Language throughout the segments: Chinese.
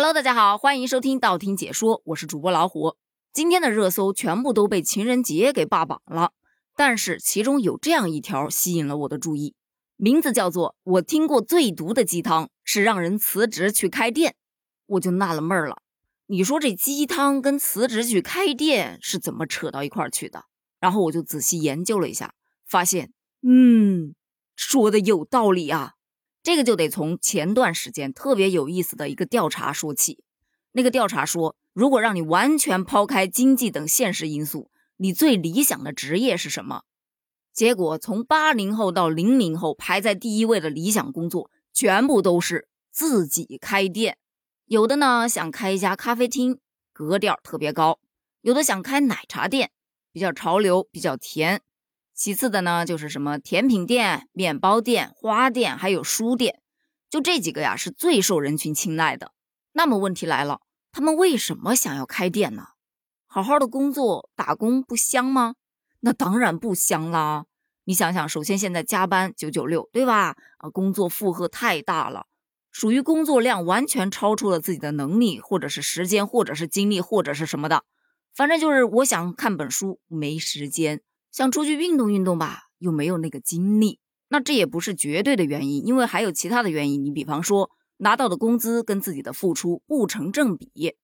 Hello，大家好，欢迎收听道听解说，我是主播老虎。今天的热搜全部都被情人节给霸榜了，但是其中有这样一条吸引了我的注意，名字叫做“我听过最毒的鸡汤是让人辞职去开店”，我就纳了闷了。你说这鸡汤跟辞职去开店是怎么扯到一块儿去的？然后我就仔细研究了一下，发现，嗯，说的有道理啊。这个就得从前段时间特别有意思的一个调查说起。那个调查说，如果让你完全抛开经济等现实因素，你最理想的职业是什么？结果从八零后到零零后排在第一位的理想工作，全部都是自己开店。有的呢想开一家咖啡厅，格调特别高；有的想开奶茶店，比较潮流，比较甜。其次的呢，就是什么甜品店、面包店、花店，还有书店，就这几个呀，是最受人群青睐的。那么问题来了，他们为什么想要开店呢？好好的工作打工不香吗？那当然不香啦！你想想，首先现在加班九九六，对吧？啊，工作负荷太大了，属于工作量完全超出了自己的能力，或者是时间，或者是精力，或者是什么的。反正就是我想看本书，没时间。想出去运动运动吧，又没有那个精力，那这也不是绝对的原因，因为还有其他的原因。你比方说拿到的工资跟自己的付出不成正比，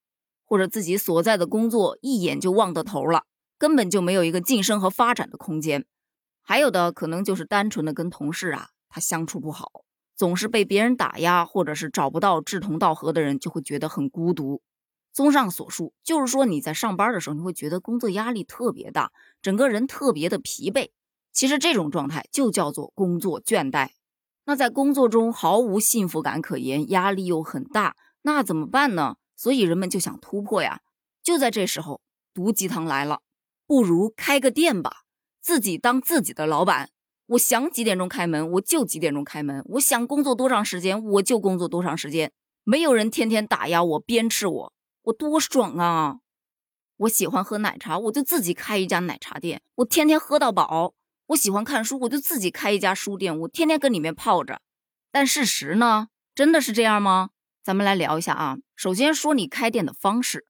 或者自己所在的工作一眼就望到头了，根本就没有一个晋升和发展的空间。还有的可能就是单纯的跟同事啊，他相处不好，总是被别人打压，或者是找不到志同道合的人，就会觉得很孤独。综上所述，就是说你在上班的时候，你会觉得工作压力特别大，整个人特别的疲惫。其实这种状态就叫做工作倦怠。那在工作中毫无幸福感可言，压力又很大，那怎么办呢？所以人们就想突破呀。就在这时候，毒鸡汤来了，不如开个店吧，自己当自己的老板。我想几点钟开门，我就几点钟开门；我想工作多长时间，我就工作多长时间。没有人天天打压我、鞭笞我。我多爽啊！我喜欢喝奶茶，我就自己开一家奶茶店，我天天喝到饱。我喜欢看书，我就自己开一家书店，我天天跟里面泡着。但事实呢，真的是这样吗？咱们来聊一下啊。首先说你开店的方式，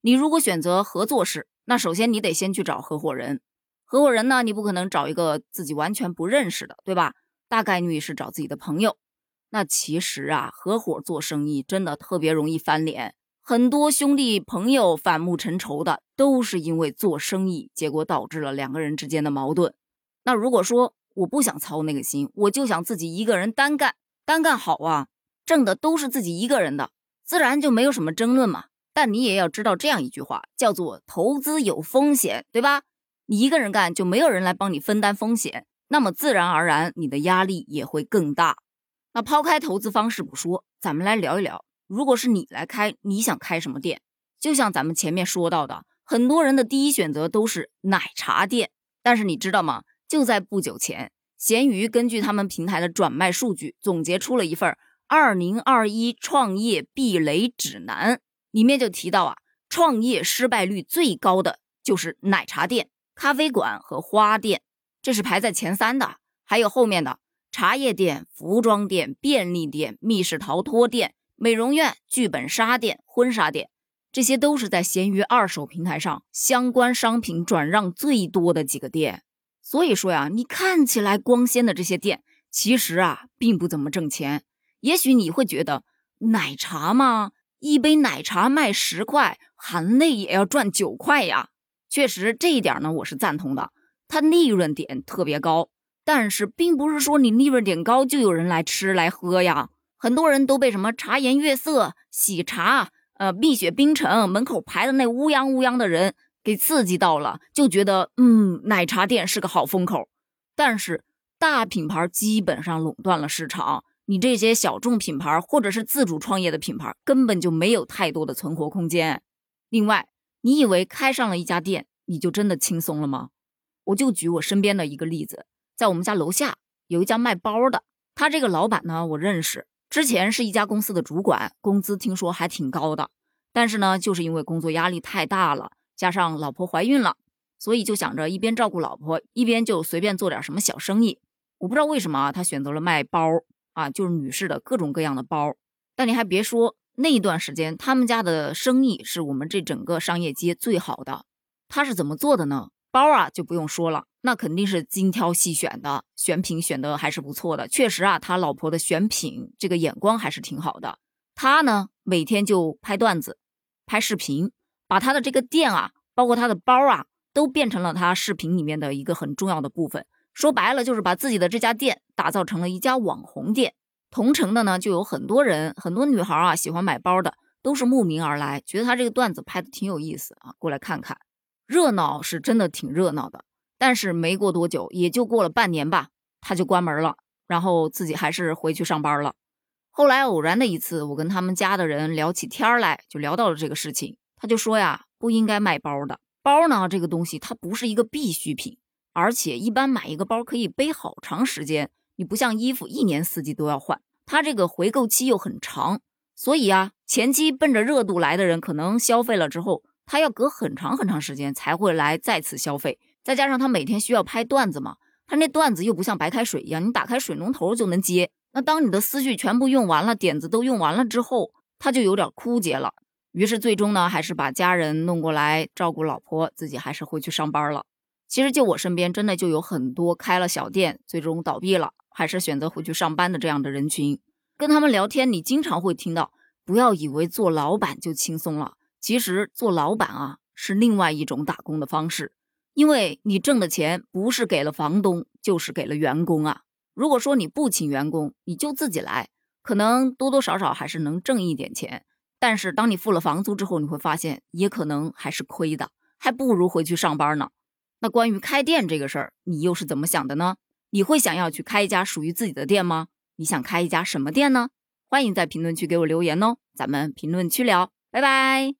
你如果选择合作式，那首先你得先去找合伙人。合伙人呢，你不可能找一个自己完全不认识的，对吧？大概率是找自己的朋友。那其实啊，合伙做生意真的特别容易翻脸。很多兄弟朋友反目成仇的，都是因为做生意，结果导致了两个人之间的矛盾。那如果说我不想操那个心，我就想自己一个人单干，单干好啊，挣的都是自己一个人的，自然就没有什么争论嘛。但你也要知道这样一句话，叫做投资有风险，对吧？你一个人干就没有人来帮你分担风险，那么自然而然你的压力也会更大。那抛开投资方式不说，咱们来聊一聊。如果是你来开，你想开什么店？就像咱们前面说到的，很多人的第一选择都是奶茶店。但是你知道吗？就在不久前，闲鱼根据他们平台的转卖数据，总结出了一份《二零二一创业避雷指南》，里面就提到啊，创业失败率最高的就是奶茶店、咖啡馆和花店，这是排在前三的。还有后面的茶叶店、服装店、便利店、密室逃脱店。美容院、剧本杀店、婚纱店，这些都是在闲鱼二手平台上相关商品转让最多的几个店。所以说呀，你看起来光鲜的这些店，其实啊，并不怎么挣钱。也许你会觉得，奶茶嘛，一杯奶茶卖十块，含泪也要赚九块呀。确实，这一点呢，我是赞同的。它利润点特别高，但是并不是说你利润点高就有人来吃来喝呀。很多人都被什么茶颜悦色、喜茶、呃蜜雪冰城门口排的那乌泱乌泱的人给刺激到了，就觉得嗯奶茶店是个好风口。但是大品牌基本上垄断了市场，你这些小众品牌或者是自主创业的品牌根本就没有太多的存活空间。另外，你以为开上了一家店你就真的轻松了吗？我就举我身边的一个例子，在我们家楼下有一家卖包的，他这个老板呢我认识。之前是一家公司的主管，工资听说还挺高的，但是呢，就是因为工作压力太大了，加上老婆怀孕了，所以就想着一边照顾老婆，一边就随便做点什么小生意。我不知道为什么他选择了卖包啊，就是女士的各种各样的包。但你还别说，那一段时间，他们家的生意是我们这整个商业街最好的。他是怎么做的呢？包啊就不用说了，那肯定是精挑细选的，选品选的还是不错的。确实啊，他老婆的选品这个眼光还是挺好的。他呢，每天就拍段子、拍视频，把他的这个店啊，包括他的包啊，都变成了他视频里面的一个很重要的部分。说白了，就是把自己的这家店打造成了一家网红店。同城的呢，就有很多人，很多女孩啊，喜欢买包的，都是慕名而来，觉得他这个段子拍的挺有意思啊，过来看看，热闹是真的挺热闹的。但是没过多久，也就过了半年吧，他就关门了，然后自己还是回去上班了。后来偶然的一次，我跟他们家的人聊起天来，就聊到了这个事情，他就说呀，不应该卖包的，包呢这个东西它不是一个必需品，而且一般买一个包可以背好长时间。你不像衣服，一年四季都要换，它这个回购期又很长，所以啊，前期奔着热度来的人，可能消费了之后，他要隔很长很长时间才会来再次消费。再加上他每天需要拍段子嘛，他那段子又不像白开水一样，你打开水龙头就能接。那当你的思绪全部用完了，点子都用完了之后，他就有点枯竭了。于是最终呢，还是把家人弄过来照顾老婆，自己还是回去上班了。其实就我身边，真的就有很多开了小店，最终倒闭了。还是选择回去上班的这样的人群，跟他们聊天，你经常会听到，不要以为做老板就轻松了。其实做老板啊，是另外一种打工的方式，因为你挣的钱不是给了房东，就是给了员工啊。如果说你不请员工，你就自己来，可能多多少少还是能挣一点钱。但是当你付了房租之后，你会发现也可能还是亏的，还不如回去上班呢。那关于开店这个事儿，你又是怎么想的呢？你会想要去开一家属于自己的店吗？你想开一家什么店呢？欢迎在评论区给我留言哦，咱们评论区聊，拜拜。